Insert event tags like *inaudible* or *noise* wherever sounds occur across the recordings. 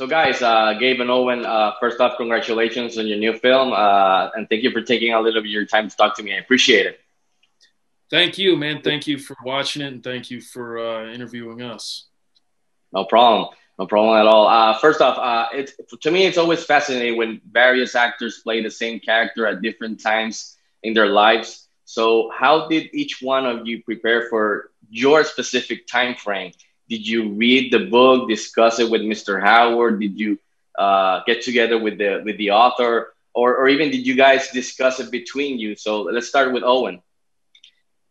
So, guys, uh, Gabe and Owen, uh, first off, congratulations on your new film, uh, and thank you for taking a little bit of your time to talk to me. I appreciate it. Thank you, man. Thank you for watching it, and thank you for uh, interviewing us. No problem. No problem at all. Uh, first off, uh, it, to me, it's always fascinating when various actors play the same character at different times in their lives. So, how did each one of you prepare for your specific time frame? Did you read the book, discuss it with Mr. Howard? Did you uh, get together with the with the author, or or even did you guys discuss it between you? So let's start with Owen.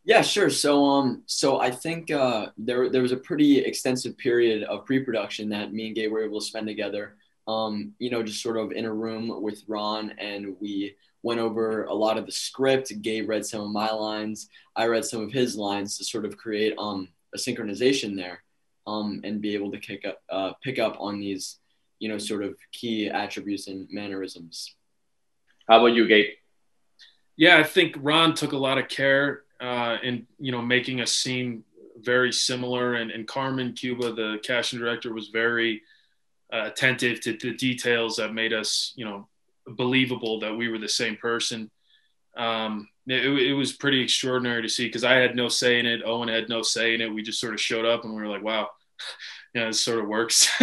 Yeah, sure. So um, so I think uh, there there was a pretty extensive period of pre-production that me and Gabe were able to spend together. Um, you know, just sort of in a room with Ron, and we went over a lot of the script. Gabe read some of my lines. I read some of his lines to sort of create um a synchronization there um, and be able to kick up, uh, pick up on these, you know, sort of key attributes and mannerisms. How about you, Gabe? Yeah, I think Ron took a lot of care uh, in, you know, making us seem very similar. And, and Carmen Cuba, the casting director, was very uh, attentive to the details that made us, you know, believable that we were the same person. Um, it, it, was pretty extraordinary to see because I had no say in it. Owen had no say in it. We just sort of showed up and we were like, wow, *laughs* you know, it sort of works. *laughs*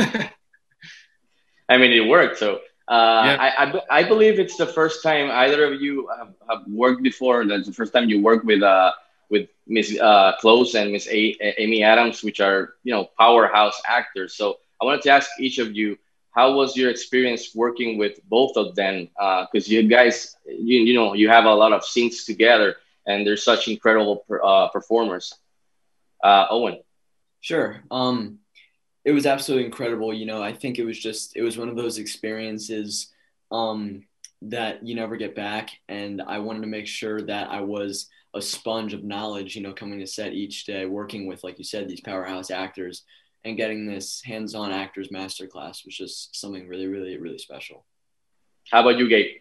I mean, it worked. So uh, yeah. I, I, I, believe it's the first time either of you have, have, worked before. That's the first time you work with uh, with Miss uh, Close and Miss a- Amy Adams, which are you know powerhouse actors. So I wanted to ask each of you, how was your experience working with both of them? Because uh, you guys, you, you know, you have a lot of scenes together, and they're such incredible per, uh, performers. Uh, Owen. Sure. Um, it was absolutely incredible. You know, I think it was just it was one of those experiences um, that you never get back, and I wanted to make sure that I was a sponge of knowledge. You know, coming to set each day, working with, like you said, these powerhouse actors, and getting this hands-on actors masterclass was just something really, really, really special. How about you, Gabe?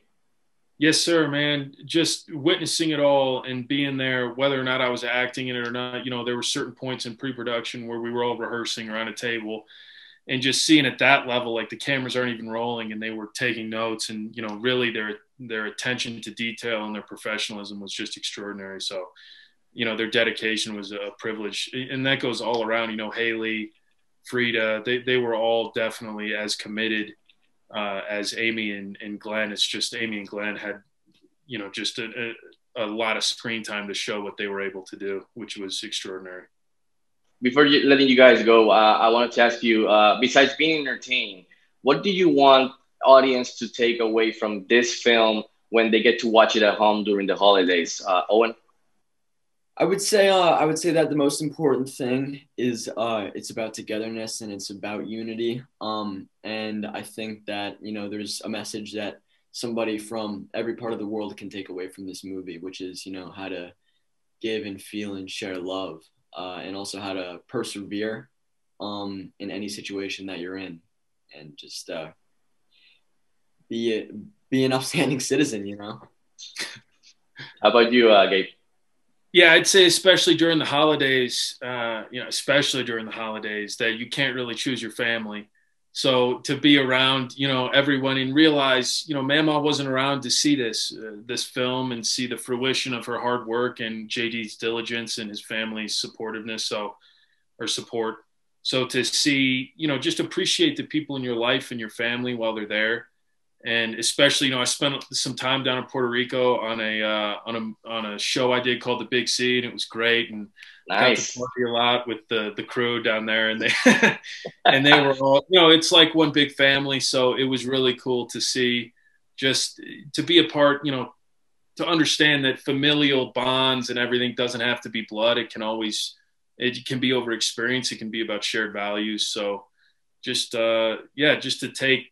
Yes, sir, man. Just witnessing it all and being there, whether or not I was acting in it or not, you know, there were certain points in pre-production where we were all rehearsing around a table and just seeing at that level, like the cameras aren't even rolling and they were taking notes and, you know, really their, their attention to detail and their professionalism was just extraordinary. So, you know, their dedication was a privilege and that goes all around, you know, Haley, Freida, they, they were all definitely as committed uh, as Amy and, and Glenn. It's just Amy and Glenn had, you know, just a, a, a, lot of screen time to show what they were able to do, which was extraordinary. Before letting you guys go, uh, I wanted to ask you, uh, besides being entertained, what do you want audience to take away from this film when they get to watch it at home during the holidays? Uh, Owen? I would say uh, I would say that the most important thing is uh, it's about togetherness and it's about unity. Um, and I think that you know there's a message that somebody from every part of the world can take away from this movie, which is you know how to give and feel and share love, uh, and also how to persevere um, in any situation that you're in, and just uh, be be an upstanding *laughs* citizen. You know. How about you, uh, Gabe? Yeah, I'd say especially during the holidays, uh, you know, especially during the holidays, that you can't really choose your family. So to be around, you know, everyone and realize, you know, Mama wasn't around to see this uh, this film and see the fruition of her hard work and JD's diligence and his family's supportiveness. So, or support. So to see, you know, just appreciate the people in your life and your family while they're there and especially you know I spent some time down in Puerto Rico on a uh, on a on a show I did called The Big C, and it was great and nice. got to party a lot with the the crew down there, and they *laughs* and they were all you know it's like one big family, so it was really cool to see just to be a part, you know, to understand that familial bonds and everything doesn't have to be blood; it can always it can be over experience, it can be about shared values, so just uh yeah just to take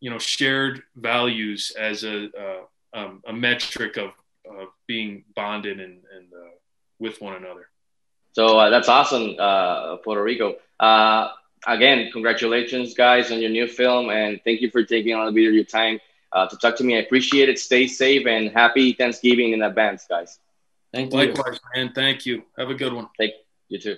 you know shared values as a uh, um, a metric of, of being bonded and, and uh, with one another. So uh, that's awesome, uh, Puerto Rico. Uh, again, congratulations, guys, on your new film, and thank you for taking a little bit of your time uh, to talk to me. I appreciate it. Stay safe and happy Thanksgiving in advance, guys. Thank you. Likewise, man. Thank you. Have a good one. Thank you too.